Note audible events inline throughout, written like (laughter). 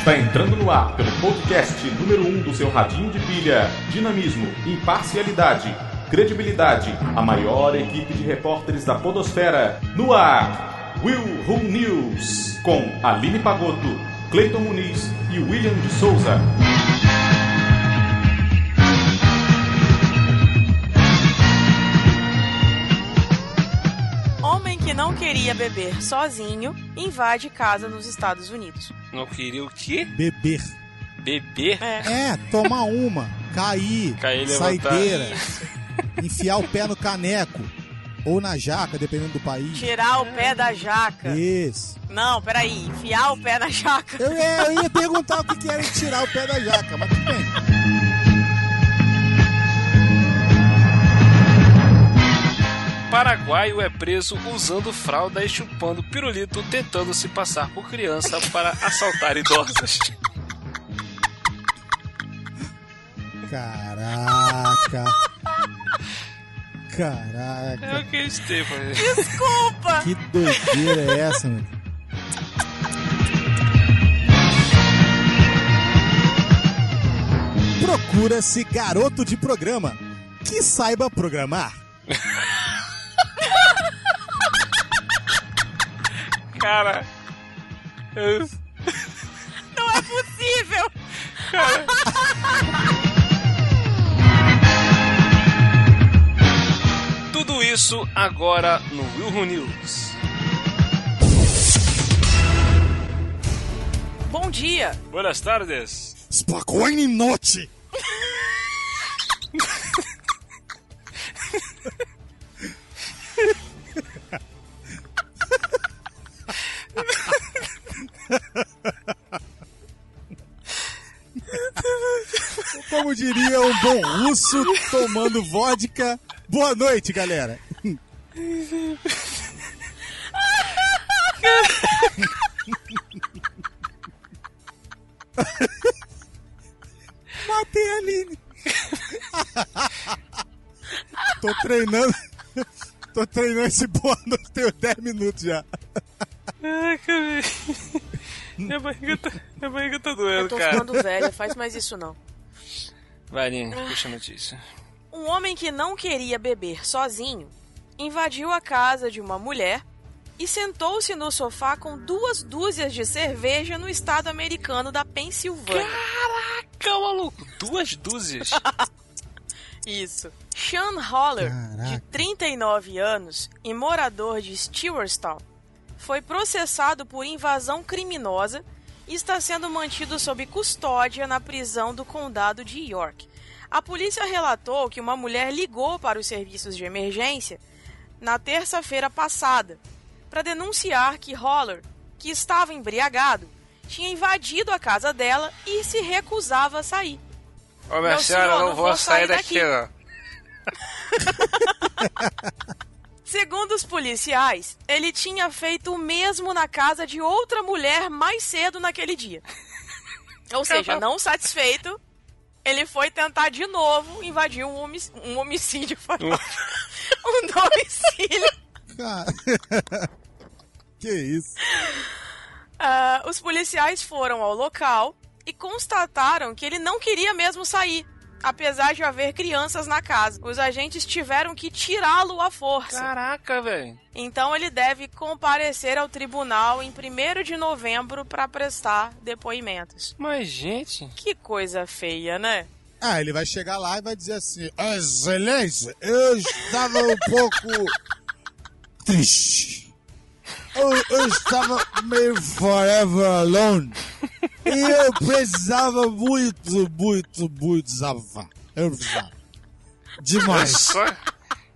Está entrando no ar pelo podcast número 1 um do seu radinho de pilha. Dinamismo, imparcialidade, credibilidade. A maior equipe de repórteres da podosfera. No ar, Will Who News. Com Aline Pagotto, Cleiton Muniz e William de Souza. Que não queria beber sozinho invade casa nos Estados Unidos. Não queria o quê? Beber. Beber? É. É, tomar uma, cair, Cair saideira, enfiar o pé no caneco ou na jaca, dependendo do país. Tirar o pé da jaca. Isso. Não, peraí. Enfiar o pé na jaca. Eu, ia- eu ia perguntar o que que era tirar o pé da jaca, mas tudo bem. Paraguaio é preso usando fralda e chupando pirulito, tentando se passar por criança para assaltar idosas. (laughs) Caraca. É Caraca. o que eles têm, mano. Desculpa. Que doideira é essa, mano? Procura-se garoto de programa que saiba programar. (laughs) Cara. eu- Não é possível. Tudo isso agora no Wilhu News. Bom dia. Buenas tardes. Spokojny noite! Diria um bom russo tomando vodka. Boa noite, galera. Matei a Aline. Tô treinando. Tô treinando esse boa noite, tenho 10 minutos já. Caraca, velho. Minha barriga tá, minha barriga tá Eu doendo, tô cara. ficando velha. Faz mais isso não. Vai, Aline, puxa a notícia. Um homem que não queria beber sozinho invadiu a casa de uma mulher e sentou-se no sofá com duas dúzias de cerveja no estado americano da Pensilvânia. Caraca, maluco. Duas dúzias. (laughs) Isso. Sean Holler, de Caraca. 39 anos e morador de Stewartstown, foi processado por invasão criminosa e está sendo mantido sob custódia na prisão do condado de York. A polícia relatou que uma mulher ligou para os serviços de emergência na terça-feira passada para denunciar que Holler, que estava embriagado, tinha invadido a casa dela e se recusava a sair. Ô, minha Meu senhora, senhor, eu não não vou vou sair sair daqui, daqui. não. (laughs) Segundo os policiais, ele tinha feito o mesmo na casa de outra mulher mais cedo naquele dia. (laughs) Ou seja, não satisfeito, ele foi tentar de novo invadir um, homic- um homicídio. (laughs) Um domicílio. Cara. (laughs) que isso? Ah, os policiais foram ao local e constataram que ele não queria mesmo sair, apesar de haver crianças na casa. Os agentes tiveram que tirá-lo à força. Caraca, velho. Então ele deve comparecer ao tribunal em 1 de novembro para prestar depoimentos. Mas, gente... Que coisa feia, né? Ah, ele vai chegar lá e vai dizer assim: Excelência, eu estava um pouco (laughs) triste. Eu, eu estava meio forever alone. E eu precisava muito, muito, muito desabafar. Eu precisava. Eu Demais. só...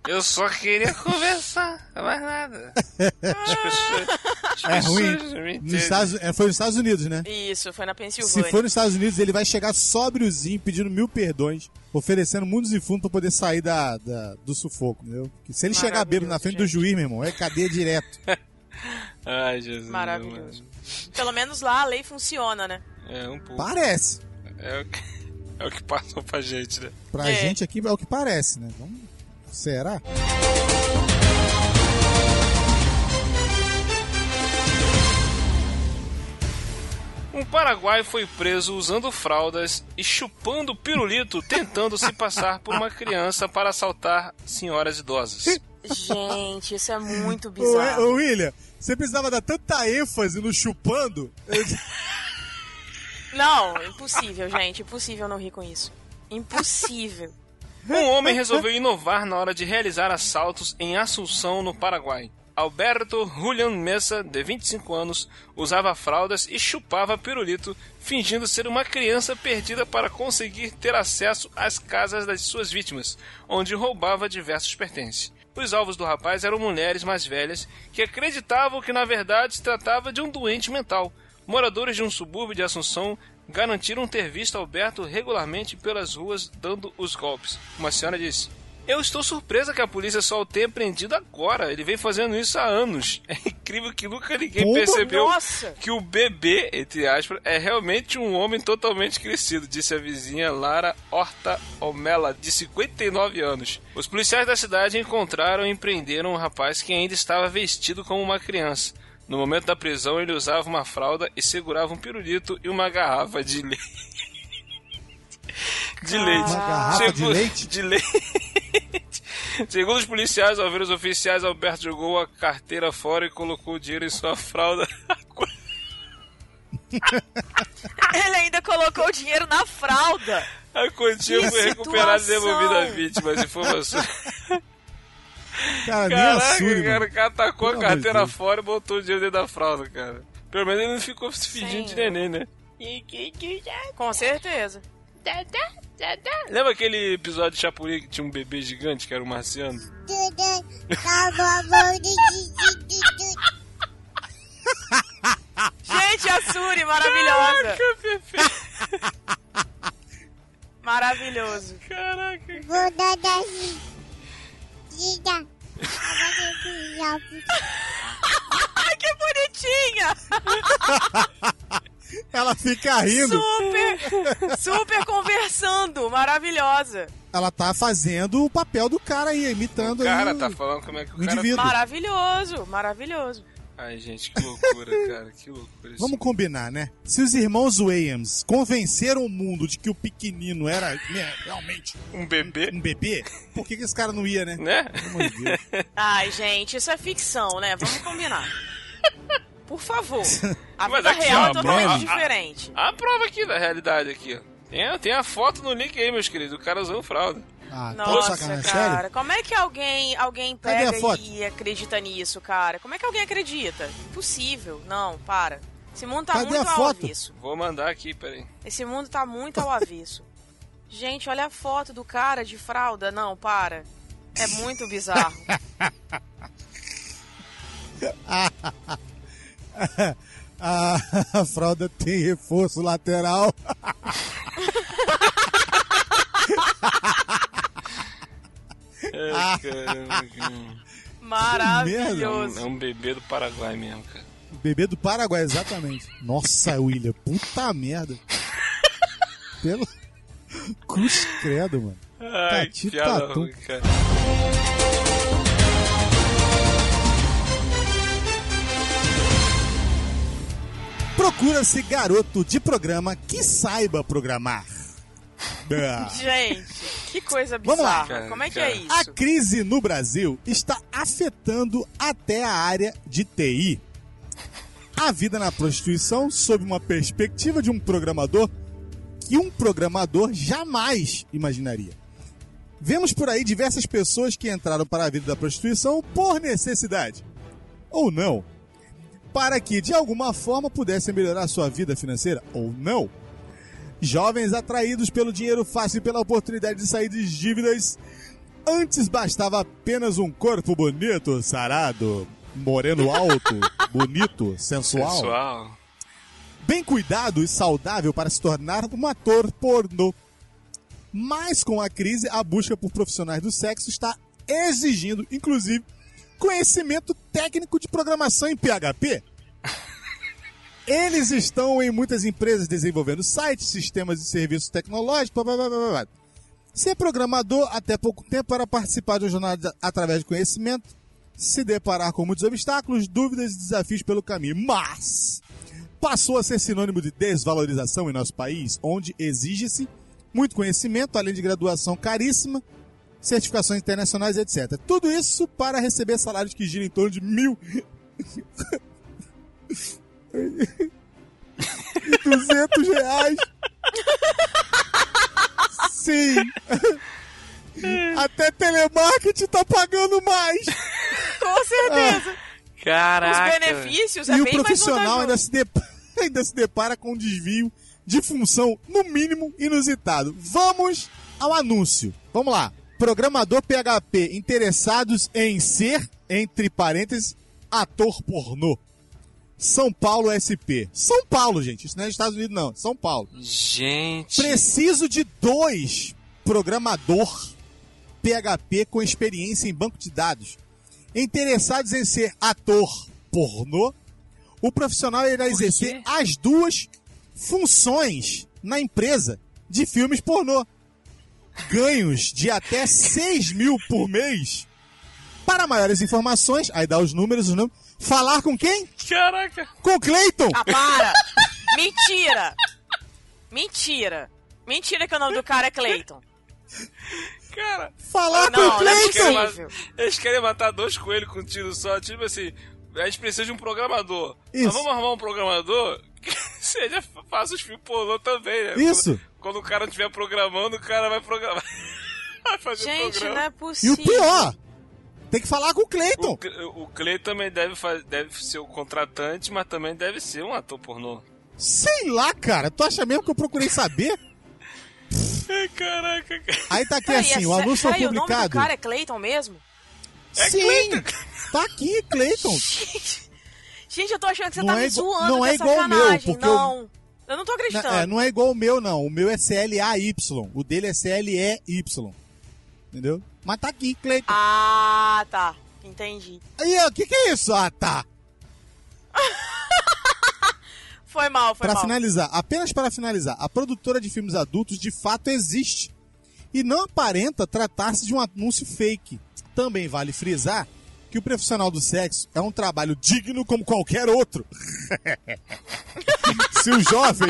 Eu só queria conversar, mais nada. As pessoas... As É pessoas ruim. Nos. Estados, é, foi nos Estados Unidos, né? Isso, foi na Se Pensilvânia. for nos Estados Unidos, ele vai chegar sóbriozinho, pedindo mil perdões, oferecendo mundos e fundos pra poder sair da, da- do sufoco, entendeu? Porque se ele chegar bêbado na frente do gente. juiz, meu irmão, é cadeia direto. (laughs) Ai, Jesus. Maravilhoso. mano. Pelo menos lá a lei funciona, né? É um pouco. Parece. É o que, (laughs) é o que passou pra gente, né? Pra É. gente aqui é o que parece, né? Vamos... Será? Um paraguaio foi preso usando fraldas e chupando pirulito, tentando se passar por uma criança para assaltar senhoras idosas. (laughs) Gente, isso é muito bizarro. ô, William, você precisava dar tanta ênfase no chupando? (laughs) Não, impossível, gente. Impossível não rir com isso. Impossível. Um homem resolveu inovar na hora de realizar assaltos em Assunção, no Paraguai. Alberto Julian Mesa, de 25 anos, usava fraldas e chupava pirulito, fingindo ser uma criança perdida para conseguir ter acesso às casas das suas vítimas, onde roubava diversos pertences. Os alvos do rapaz eram mulheres mais velhas que acreditavam que na verdade se tratava de um doente mental. Moradores de um subúrbio de Assunção garantiram ter visto Alberto regularmente pelas ruas dando os golpes. Uma senhora disse: Eu estou surpresa que a polícia só o tenha prendido agora. Ele vem fazendo isso há anos. (laughs) É incrível que nunca ninguém Pomba? percebeu Nossa! que o bebê, entre aspas, é realmente um homem totalmente crescido, disse a vizinha Lara Horta Omela, de 59 anos. Os policiais da cidade encontraram e prenderam um rapaz que ainda estava vestido como uma criança. No momento da prisão, ele usava uma fralda e segurava um pirulito e uma garrafa de (laughs) leite. De leite. Uma garrafa de Segundo- leite? De leite. Segundo os policiais, ao ver os oficiais, Alberto jogou a carteira fora e colocou o dinheiro em sua fralda. (laughs) Ele ainda colocou o dinheiro na fralda. A quantia Que foi recuperada e devolvida à vítima. As informações. Cara, a Caraca, Suri, cara, o cara tacou Pelo a carteira de Deus. fora e botou o dinheiro dentro da fralda, cara. Pelo menos ele não ficou se fingindo de Senhor. neném, né? Com certeza. Lembra aquele episódio de Chapuri que tinha um bebê gigante que era um marciano? Gente, a Suri, maravilhosa. Maravilhoso. Caraca. Ai, que bonitinha. Ela fica rindo. Super, super conversando. Maravilhosa. Ela tá fazendo o papel do cara aí, imitando O cara aí. tá falando como é que o o cara... indivíduo. Maravilhoso, maravilhoso. Ai, gente, que loucura, (laughs) cara. Que loucura isso. Vamos combinar, né? Se os irmãos Williams convenceram o mundo de que o pequenino era né, realmente Um bebê, um bebê, por que, que esse cara não ia, né? né? Pelo amor de Deus. Ai, gente, isso é ficção, né? Vamos combinar. (laughs) Por favor. (laughs) A Mas vida aqui, real ó, é totalmente a- a- diferente. A prova aqui da realidade aqui, ó. Tem, a- tem a foto no link aí, meus queridos. O cara usando fralda. Ah, tá Nossa, cara, sério? como é que alguém, alguém a pega e acredita nisso, cara? Como é que alguém acredita? Impossível. Não, para. Esse mundo tá Cadê muito a ao avesso. Vou mandar aqui, peraí. Esse mundo tá muito ao avesso. (laughs) Gente, olha a foto do cara de fralda. Não, para. É muito bizarro. (laughs) (laughs) A, a fralda tem reforço lateral. Ai, caramba, cara. Maravilhoso. É um bebê do Paraguai mesmo, cara. Bebê do Paraguai, exatamente. Nossa, William, puta merda. Pelo. Cruz credo, mano. Ai, Tati que piada Procura-se garoto de programa que saiba programar. (laughs) Gente, que coisa Vamos lá. bizarra. Como é que é isso? A crise no Brasil está afetando até a área de TI. A vida na prostituição, sob uma perspectiva de um programador que um programador jamais imaginaria. Vemos por aí diversas pessoas que entraram para a vida da prostituição por necessidade. Ou não. Para que de alguma forma pudessem melhorar sua vida financeira. Ou não. Jovens atraídos pelo dinheiro fácil e pela oportunidade de sair de dívidas. Antes bastava apenas um corpo bonito, sarado, moreno alto, (laughs) bonito, sensual, Sensual. bem cuidado e saudável para se tornar um ator pornô. Mas com a crise, a busca por profissionais do sexo está exigindo, inclusive, conhecimento técnico de programação em PHP. Eles estão em muitas empresas desenvolvendo sites, sistemas e serviços tecnológicos. Blá, blá, blá, blá. Ser programador até pouco tempo para participar de uma jornada através de conhecimento, se deparar com muitos obstáculos, dúvidas e desafios pelo caminho. Mas, passou a ser sinônimo de desvalorização em nosso país, onde exige-se muito conhecimento, além de graduação caríssima, certificações internacionais, etc. Tudo isso para receber salários que giram em torno de mil e duzentos reais. Sim. Até telemarketing tá pagando mais. Com certeza. Caraca. Os benefícios é e o profissional ainda se, depara, (laughs) ainda se depara com um desvio de função, no mínimo, inusitado. Vamos ao anúncio. Vamos lá. Programador PHP interessados em ser, entre parênteses, ator pornô. São Paulo SP. São Paulo, gente. Isso não é Estados Unidos, não. São Paulo. Gente. Preciso de dois programador PHP com experiência em banco de dados. Interessados em ser ator pornô, o profissional irá exercer as duas funções na empresa de filmes pornô. Ganhos de até 6 mil por mês. Para maiores informações, aí dá os números, os números. Falar com quem? Caraca. Com Cleiton! Ah, para! Mentira! Mentira! Mentira que o nome do cara é Clayton. Cara, Falar Não, com não é eles Cleiton! querem, possível. ma- eles querem matar dois coelhos com um tiro só. Tipo assim, a gente precisa de um programador. Isso. Mas vamos arrumar um programador seja faça os filmes pornô também, né? Isso. Quando, quando o cara estiver programando, o cara vai programar. (laughs) vai fazer Gente, programa. não é E possível. o pior, tem que falar com o Cleiton. O, o Clay também deve, faz- deve ser o contratante, mas também deve ser um ator pornô. Sei lá, cara. Tu acha mesmo que eu procurei saber? (laughs) Ai, Caraca, cara. Aí tá aqui assim, é o anúncio foi peraí, o nome do publicado. cara é Clayton mesmo? É Sim, tá aqui, Cleiton. (laughs) Gente, eu tô achando que você Não tá é me zoando não é essa igual meu, porque eu- não. Eu... não tô acreditando. Não, é, não é igual o meu, não. O meu é C-L-A-Y. O dele é C-L-E-Y. Entendeu? Mas tá aqui, Cleiton. Ah, tá. Entendi. Aí, o que que é isso? Ah, tá. (laughs) Foi mal, foi Para mal. finalizar, apenas para finalizar, a produtora de filmes adultos de fato existe e não aparenta tratar-se de um anúncio fake. Também vale frisar que o profissional do sexo é um trabalho digno como qualquer outro. (laughs) Se o jovem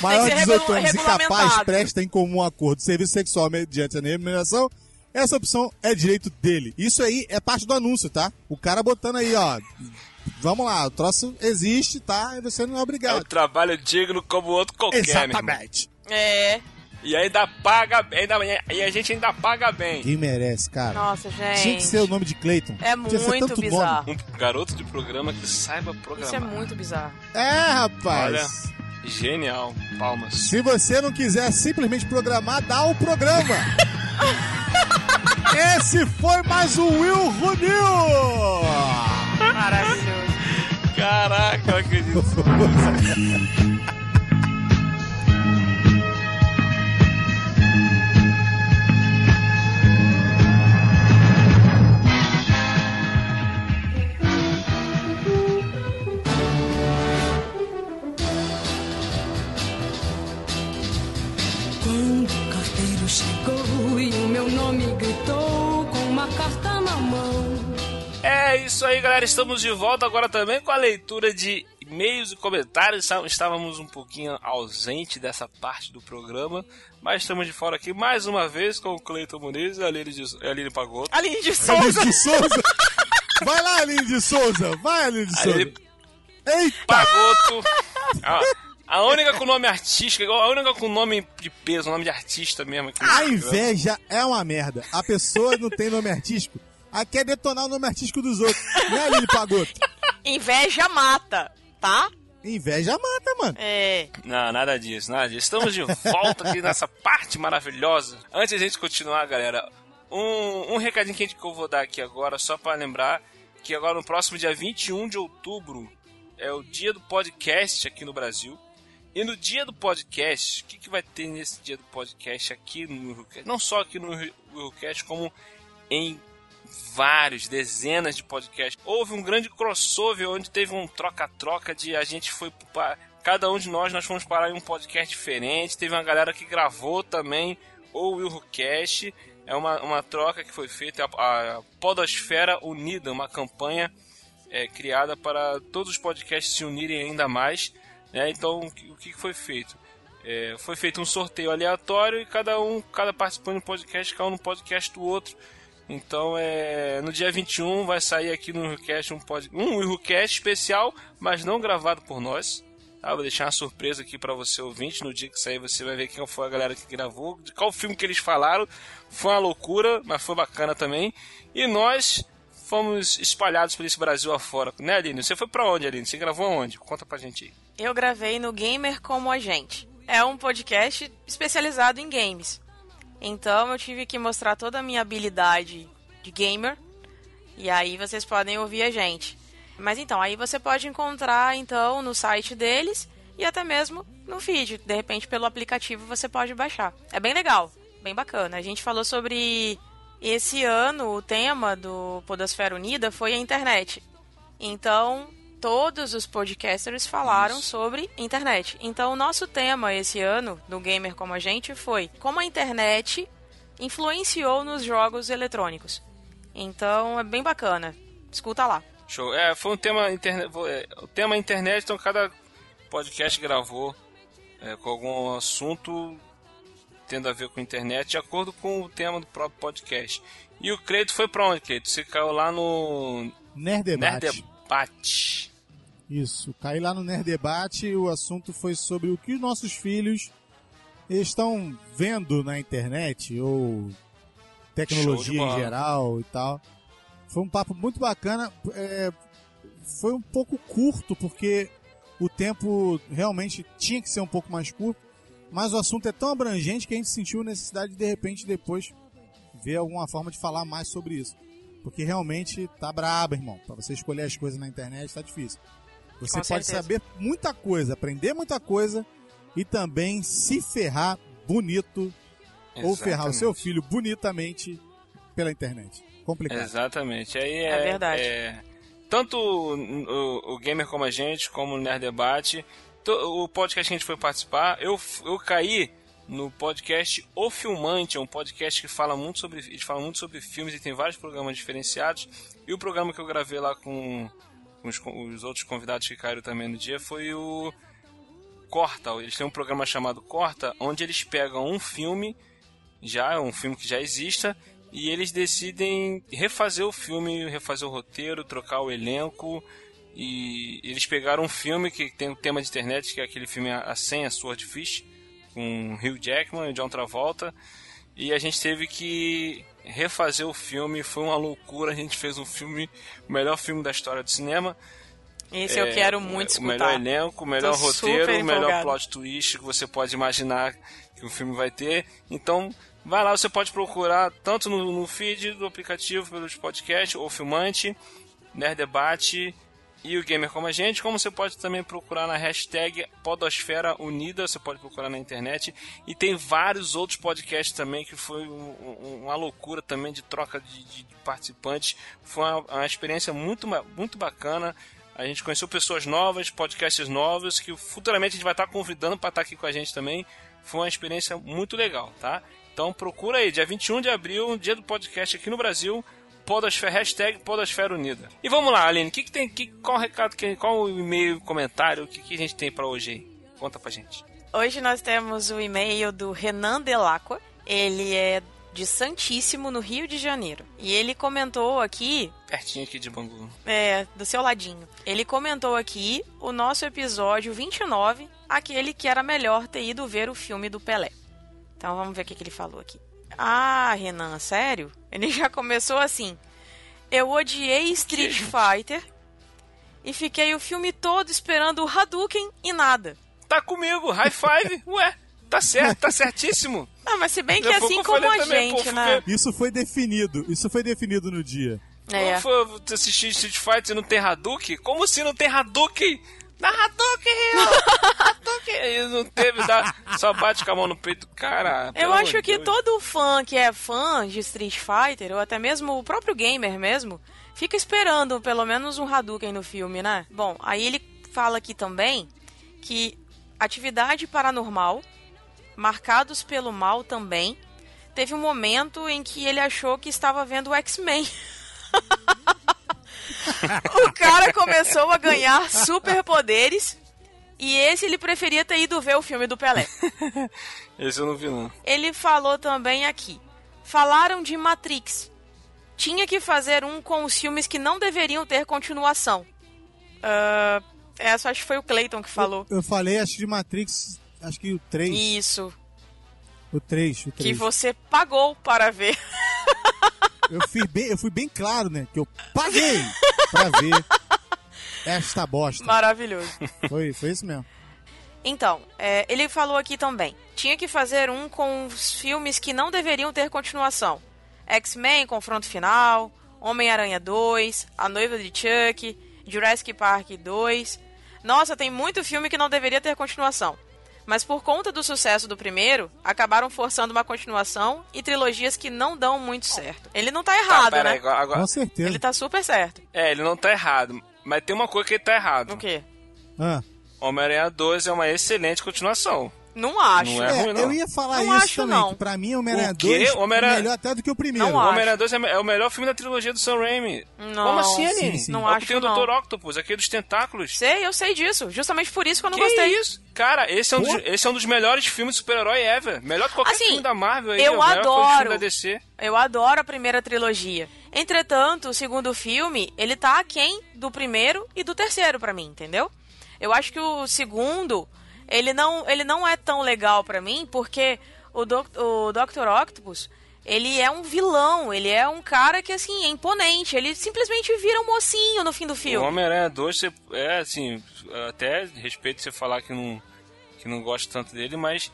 maior de Tem que ser 18 anos e capaz presta em comum acordo de serviço sexual mediante a remuneração, essa opção é direito dele. Isso aí é parte do anúncio, tá? O cara botando aí, ó. Vamos lá, o troço existe, tá? E você não é É um obrigado. trabalho digno como outro qualquer, meu irmão. Exatamente. É. E ainda paga ainda, e a gente ainda paga bem. Quem merece, cara? Nossa, gente. Tinha que ser o nome de Clayton. É Tinha muito tanto bizarro. nome. Um garoto de programa que saiba Isso é programar. muito bizarro. É, rapaz. Olha. Genial. Palmas. Se você não quiser simplesmente programar, dá o programa. (laughs) Esse foi mais o Will Runil. Maravilhoso. Caraca, eu acredito. (laughs) galera. Estamos de volta agora também com a leitura de e-mails e comentários. Está- Estávamos um pouquinho ausente dessa parte do programa, mas estamos de fora aqui mais uma vez com o Cleiton Muniz e a Aline, de, a Aline Pagotto. Aline de Aline Souza. de Souza. Vai lá, Aline de Souza. Vai, Aline de Souza. Aline Eita. Pagotto. A, a única com nome artístico, a única com nome de peso, nome de artista mesmo. Aqui A inveja é uma merda. A pessoa não tem nome artístico. Aí quer detonar o nome artístico dos outros. Né, Aline Pagoto? (laughs) Inveja mata, tá? Inveja mata, mano. É. Não, nada disso, nada disso. Estamos de volta aqui nessa parte maravilhosa. Antes de a gente continuar, galera, um, um recadinho que, eu vou dar aqui agora, só para lembrar que agora no próximo dia 21 de outubro é o dia do podcast aqui no Brasil. E no dia do podcast, o que, que vai ter nesse dia do podcast aqui no Willcast? Não só aqui no Willcast, como em vários, dezenas de podcasts. Houve um grande crossover onde teve um troca-troca de a gente foi para cada um de nós nós fomos parar em um podcast diferente. Teve uma galera que gravou também o Willcast. É uma, uma troca que foi feita a, a Podosfera Unida, uma campanha é, criada para todos os podcasts se unirem ainda mais. Né? Então, o que foi feito? É, foi feito um sorteio aleatório e cada um, cada participante do podcast caiu no podcast do outro. Então, é, no dia 21 vai sair aqui no RuCast um, pod, um especial, mas não gravado por nós. Tá? Vou deixar uma surpresa aqui para você ouvinte. No dia que sair você vai ver quem foi a galera que gravou, de qual filme que eles falaram. Foi uma loucura, mas foi bacana também. E nós fomos espalhados por esse Brasil afora. Né, Aline? Você foi para onde, Aline? Você gravou onde? Conta pra gente aí. Eu gravei no Gamer Como a Gente. É um podcast especializado em games. Então eu tive que mostrar toda a minha habilidade de gamer. E aí vocês podem ouvir a gente. Mas então, aí você pode encontrar então no site deles e até mesmo no feed. De repente, pelo aplicativo você pode baixar. É bem legal, bem bacana. A gente falou sobre esse ano o tema do Podosfera Unida foi a internet. Então, todos os podcasters falaram Isso. sobre internet. Então, o nosso tema esse ano, do Gamer Como a Gente, foi como a internet influenciou nos jogos eletrônicos. Então, é bem bacana. Escuta lá. Show. É, foi um tema internet. É, o tema internet, então cada podcast gravou é, com algum assunto tendo a ver com internet, de acordo com o tema do próprio podcast. E o crédito foi pra onde, Cleito? Você caiu lá no. Nerdebate. Nerdebate. Isso, caí lá no Nerd Debate e o assunto foi sobre o que os nossos filhos estão vendo na internet ou tecnologia em geral e tal. Foi um papo muito bacana. É, foi um pouco curto porque o tempo realmente tinha que ser um pouco mais curto, mas o assunto é tão abrangente que a gente sentiu necessidade de de repente depois ver alguma forma de falar mais sobre isso. Porque realmente tá brabo, irmão. Para você escolher as coisas na internet tá difícil. Você Com pode certeza. saber muita coisa, aprender muita coisa e também se ferrar bonito Exatamente. ou ferrar o seu filho bonitamente pela internet. Complicado. Exatamente. Aí é, é verdade. É, tanto o, o, Gamer como a gente, como o Nerd Debate, to, o podcast que a gente foi participar, eu, eu caí no podcast O Filmante, é um podcast que fala muito sobre, fala muito sobre filmes e tem vários programas diferenciados. E o programa que eu gravei lá com os, os outros convidados que caíram também no dia foi o Corta. Eles têm um programa chamado Corta, onde eles pegam um filme, já um filme que já exista, e eles decidem refazer o filme, refazer o roteiro, trocar o elenco. E eles pegaram um filme que tem um tema de internet, que é aquele filme A Senha Swordfish, com Hugh Jackman e John Travolta. E a gente teve que refazer o filme, foi uma loucura. A gente fez um filme, o melhor filme da história do cinema. Esse é, eu quero muito escutar. O melhor elenco, o melhor Tô roteiro, o melhor plot twist que você pode imaginar que o filme vai ter. Então, vai lá, você pode procurar tanto no, no feed do aplicativo, pelos podcasts, ou filmante, Nerd Debate e o Gamer Como a Gente, como você pode também procurar na hashtag Podosfera Unida, você pode procurar na internet. E tem vários outros podcasts também, que foi um, uma loucura também de troca de, de participantes. Foi uma, uma, experiência muito, muito bacana. A gente conheceu pessoas novas, podcasts novos, que futuramente a gente vai estar convidando para estar aqui com a gente também. Foi uma experiência muito legal, tá? Então procura aí, dia 21 de abril, dia do podcast aqui no Brasil Podosfera, hashtag Podosfera Unida. E vamos lá, Aline, que que tem, que, qual o recado, que, qual o e-mail, comentário, o que, que a gente tem para hoje aí? Conta pra gente. Hoje nós temos o e-mail do Renan Delacqua. Ele é de Santíssimo, no Rio de Janeiro. E ele comentou aqui. Pertinho aqui de Bangu. É, do seu ladinho. Ele comentou aqui o nosso episódio 29, aquele que era melhor ter ido ver o filme do Pelé. Então vamos ver o que, que ele falou aqui. Ah, Renan, sério? Ele já começou assim. Eu odiei Street Fighter e fiquei o filme todo esperando o Hadouken e nada. Tá comigo, high five, (laughs) ué. Tá certo, tá certíssimo. Não, mas se bem que assim como a também, gente, pô, né? Isso foi definido, isso foi definido no dia. É. Como foi assistir Street Fighter e não tem Hadouken? Como se não tem Hadouken? Dá Hadouken, (laughs) Hadouken! E não teve, dá, só bate com a mão no peito. Cara, Eu acho que Deus. todo fã que é fã de Street Fighter, ou até mesmo o próprio gamer mesmo, fica esperando pelo menos um Hadouken no filme, né? Bom, aí ele fala aqui também que atividade paranormal, marcados pelo mal também, teve um momento em que ele achou que estava vendo o X-Men. (laughs) o cara começou a ganhar superpoderes e esse ele preferia ter ido ver o filme do Pelé. (laughs) Esse eu não vi, não. Ele falou também aqui. Falaram de Matrix. Tinha que fazer um com os filmes que não deveriam ter continuação. Ah, essa acho que foi o Clayton que falou. Eu falei, acho que de Matrix, acho que o 3. Isso. O 3, o 3. Que você pagou para ver. Eu fui, bem, eu fui bem claro, né? Que eu paguei pra ver (laughs) esta bosta. Maravilhoso. Foi, foi isso mesmo. Então, é, ele falou aqui também. Tinha que fazer um com os filmes que não deveriam ter continuação. X-Men, Confronto Final, Homem-Aranha 2, A Noiva de Chuck, Jurassic Park 2. Nossa, tem muito filme que não deveria ter continuação. Mas por conta do sucesso do primeiro, acabaram forçando uma continuação e trilogias que não dão muito certo. Ele não tá Tá, errado, pera né? aí, agora- Com certeza. Ele tá super certo. É, ele não tá errado. Mas tem uma coisa que ele tá errado. O quê? Ah. Homem-Aranha 2 é uma excelente continuação. Não acho. Não é É, ruim, não. eu ia falar Não isso acho, também, não. pra mim Homem-Aranha O quê? 2 Homem-Aranha- é melhor até do que o primeiro. Não. Homem-Aranha 2 é é o melhor filme da trilogia do Sam Raimi. Não, Como assim, Aline? sim, sim. Não É acho, tem o. Dr. Octopus, aquele dos tentáculos. Sei, eu sei disso. Justamente por isso que eu não que gostei. isso? Cara, esse é, um dos, esse é um dos melhores filmes de super-herói ever. Melhor que qualquer Assim, filme da Marvel aí. eu o adoro. filme da DC. Eu adoro a primeira trilogia. Entretanto, o segundo filme, ele tá aquém do primeiro e do terceiro pra mim, entendeu? Eu acho que o segundo, ele não, ele não é tão legal pra mim, porque o, Doc, o Dr. Octopus, ele é um vilão, ele é um cara que, assim, é imponente. Ele simplesmente vira um mocinho no fim do O filme. Homem-Aranha 2, você, é assim, até respeito você falar que não, que não gosta tanto dele, mas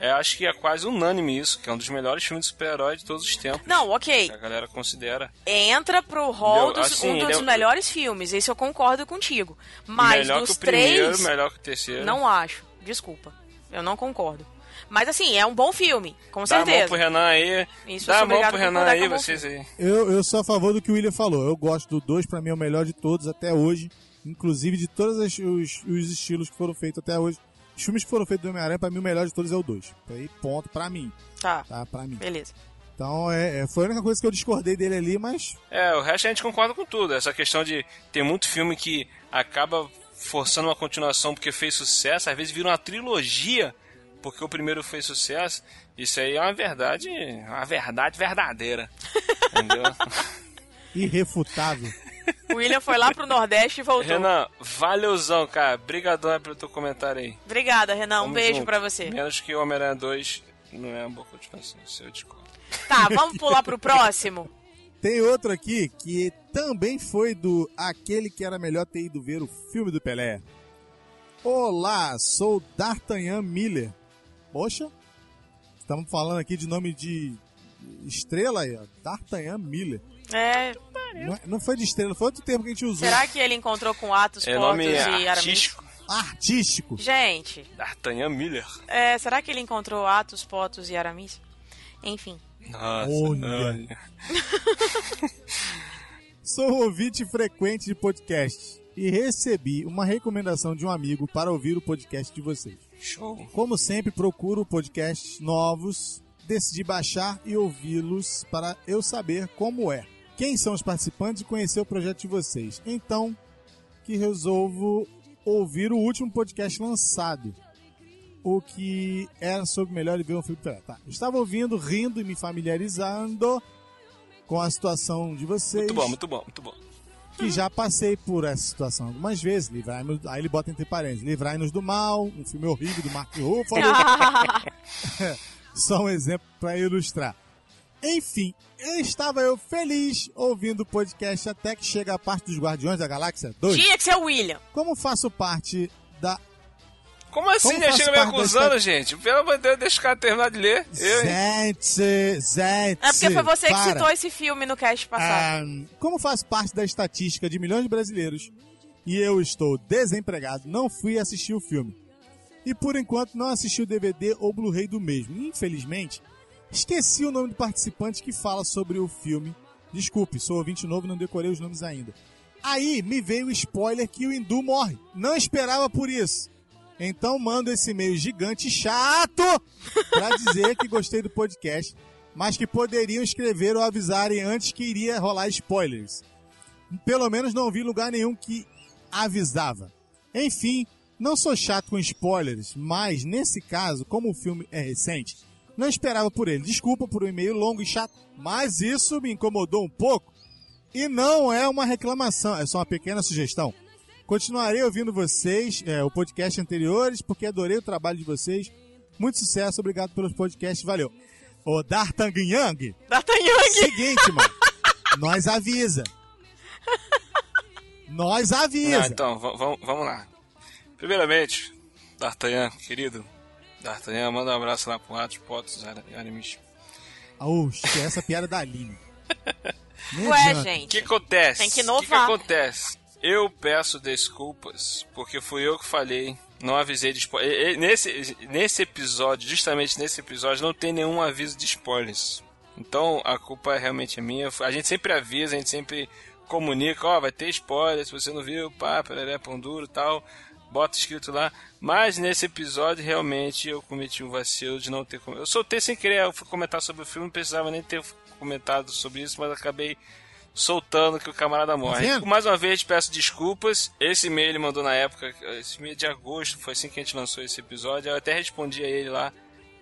é, acho que é quase unânime isso, que é um dos melhores filmes de super-herói de todos os tempos. Não, ok. Que a galera considera. Entra pro hall dos, Assim, um dos é- melhores filmes, isso eu concordo contigo. Mas melhor que dos o primeiro, três, melhor que o terceiro. não acho. Desculpa. Eu não concordo. Mas assim, é um bom filme, com Dá a mão certeza. pro Renan aí. Isso, Dá eu a mão pro a Renan aí, vocês aí. Eu, eu sou a favor do que o William falou. Eu gosto do 2, pra mim é o melhor de todos até hoje. Inclusive de todos os, os estilos que foram feitos até hoje. Os filmes que foram feitos do Homem-Aranha, pra mim o melhor de todos é o 2. Aí, ponto pra mim. Tá, Tá, pra mim. beleza. Então, é, é- foi a única coisa que eu discordei dele ali, mas É, o resto a gente concorda com tudo. Essa questão de ter muito filme que acaba forçando uma continuação porque fez sucesso, às vezes vira uma trilogia porque o primeiro fez sucesso. Isso aí é uma verdade, uma verdade verdadeira. (laughs) Entendeu? irrefutável. O (laughs) William foi lá pro Nordeste e voltou. Renan, valeuzão, cara. Brigadão aí pelo teu comentário aí. Obrigada, Renan. Um Tamo beijo junto. pra você. Menos que o Homem-Aranha 2 não é uma boa continuação, isso eu discordo. Tá, vamos pular pro próximo. (laughs) Tem outro aqui que também foi do aquele que era melhor ter ido ver o filme do Pelé. Olá, sou D'Artagnan Miller. Poxa, estamos falando aqui de nome de estrela aí, ó. D'Artagnan Miller. É, Não, é- não foi de estrela, foi outro termo que a gente usou. será que ele encontrou com Atos, É Portos e Aramis? artístico. Artístico. Gente, D'Artagnan Miller. é, será que ele encontrou Atos, Potos e Aramis? Enfim. Nossa. Olha. (laughs) Sou um ouvinte frequente de podcast e recebi uma recomendação de um amigo para ouvir o podcast de vocês. Show. Como sempre, procuro podcasts novos, decidi baixar e ouvi-los para eu saber como é. Quem são os participantes e conhecer o projeto de vocês. Então, que resolvo ouvir o último podcast lançado. O que era sobre melhor ver um filme. Tá. Estava ouvindo, rindo e me familiarizando com a situação de vocês Muito bom, muito bom, muito bom. que já passei por essa situação algumas vezes. Livrai-nos, aí ele bota entre parênteses, Livrai-nos do Mal, um filme horrível do Mark Ruffalo. (laughs) (laughs) Só um exemplo para ilustrar. Enfim, eu estava eu feliz ouvindo o podcast até que chega a parte dos Guardiões da Galáxia 2. Tinha que ser o William. Como faço parte da Como assim? Como já faço chega me acusando, gente? Pelo amor de Deus, deixa o cara terminar de ler. Eu? Gente, gente. É porque foi você que para. citou esse filme no cast passado. Ah, como faz parte da estatística de milhões de brasileiros e eu estou desempregado, não fui assistir o filme. E por enquanto não assisti o DVD ou Blu-ray do mesmo. Infelizmente, esqueci o nome do participante que fala sobre o filme. Desculpe, sou ouvinte novo e não decorei os nomes ainda. Aí me veio o spoiler que o Hindu morre. Não esperava por isso. Então mando esse e-mail gigante chato pra dizer que gostei do podcast, mas que poderiam escrever ou avisarem antes que iria rolar spoilers. pelo menos não vi lugar nenhum que avisava. Enfim, não sou chato com spoilers, mas nesse caso, como o filme é recente, não esperava por ele. Desculpa por um e-mail longo e chato, mas isso me incomodou um pouco. E não é uma reclamação, é só uma pequena sugestão. Continuarei ouvindo vocês, é, o podcast anteriores, porque adorei o trabalho de vocês. Muito sucesso, obrigado pelos podcasts, valeu. Ô, D'Artagnan, D'Artagnan! seguinte, mano, (laughs) nós avisa. Nós avisa. Ah, então, va- va- vamos lá. Primeiramente, D'Artagnan, querido. D'Artagnan, manda um abraço lá pro Atos, Potos, Aramis. Oxe, essa piada da Aline. (laughs) Ué, adianta. O que gente. acontece? Tem que O que, que inovar. acontece? Eu peço desculpas, porque fui eu que falei, não avisei de spoiler. Nesse, nesse episódio, justamente nesse episódio, não tem nenhum aviso de spoilers. Então a culpa realmente é minha. A gente sempre avisa, a gente sempre comunica, ó, vai ter spoiler, se você não viu, pá, pereré, pão duro e tal. Bota escrito lá. Mas nesse episódio, realmente, eu cometi um vacilo de não ter... Eu soltei sem querer, eu fui comentar sobre o filme, não precisava nem ter comentado sobre isso, mas acabei soltando que o camarada morre. vendo? Mais uma vez, peço desculpas. Esse e-mail ele mandou na época, esse e-mail de agosto, foi assim que a gente lançou esse episódio. Eu até respondi a ele lá,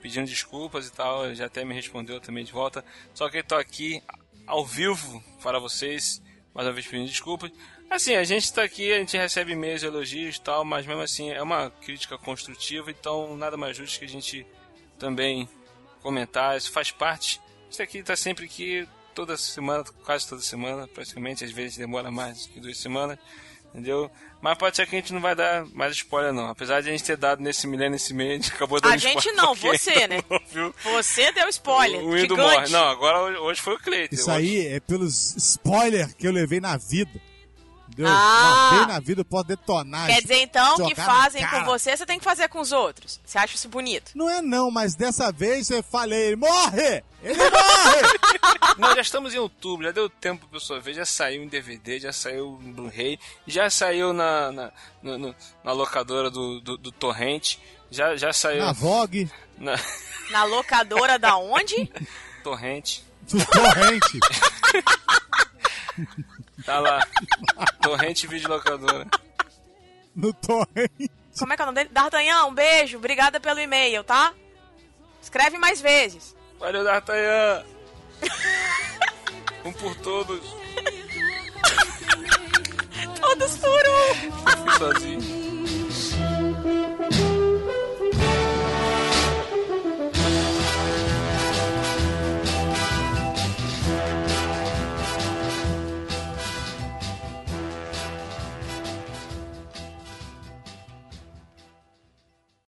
pedindo desculpas e tal. Ele já até me respondeu também de volta. Só que eu tô aqui ao vivo para vocês, mais uma vez pedindo desculpas. Assim, a gente tá aqui, a gente recebe e-mails, elogios e tal, mas mesmo assim é uma crítica construtiva, então nada mais justo que a gente também comentar, isso faz parte. Isso aqui tá sempre aqui, toda semana, quase toda semana, praticamente, às vezes demora mais que duas semanas, entendeu? Mas pode ser que a gente não vai dar mais spoiler não, apesar de a gente ter dado nesse milênio, nesse meio, a gente acabou dando A gente spoiler não, (laughs) você, né? não. Você deu spoiler. O Indo gigante. morre. Não, agora hoje- hoje foi o Cleiton. Isso Hoje- aí é pelos spoiler que eu levei na vida. Entendeu? Ah. Uma vez na vida eu posso detonar. Quer dizer, então, que na fazem com você, você tem que fazer com os outros. Você acha isso bonito? Não é não, mas dessa vez eu falei, ele morre! Ele morre! (laughs) Nós já estamos em outubro, já deu tempo pra pessoa ver, já saiu em DVD, já saiu em Blu-ray, já saiu na, na, no- na locadora do, do, do Torrent, já, já saiu na Vogue, na (laughs) Na locadora da onde? Torrent, do torrente. (laughs) tá lá, (laughs) Torrent Videolocadora. no torrente. Como é que é o nome dele? D'Artagnan, um beijo. Obrigada pelo e-mail, tá? Escreve mais vezes. Valeu, D'Artagnan! um por todos, (laughs) Todos por um. eu fui sozinho.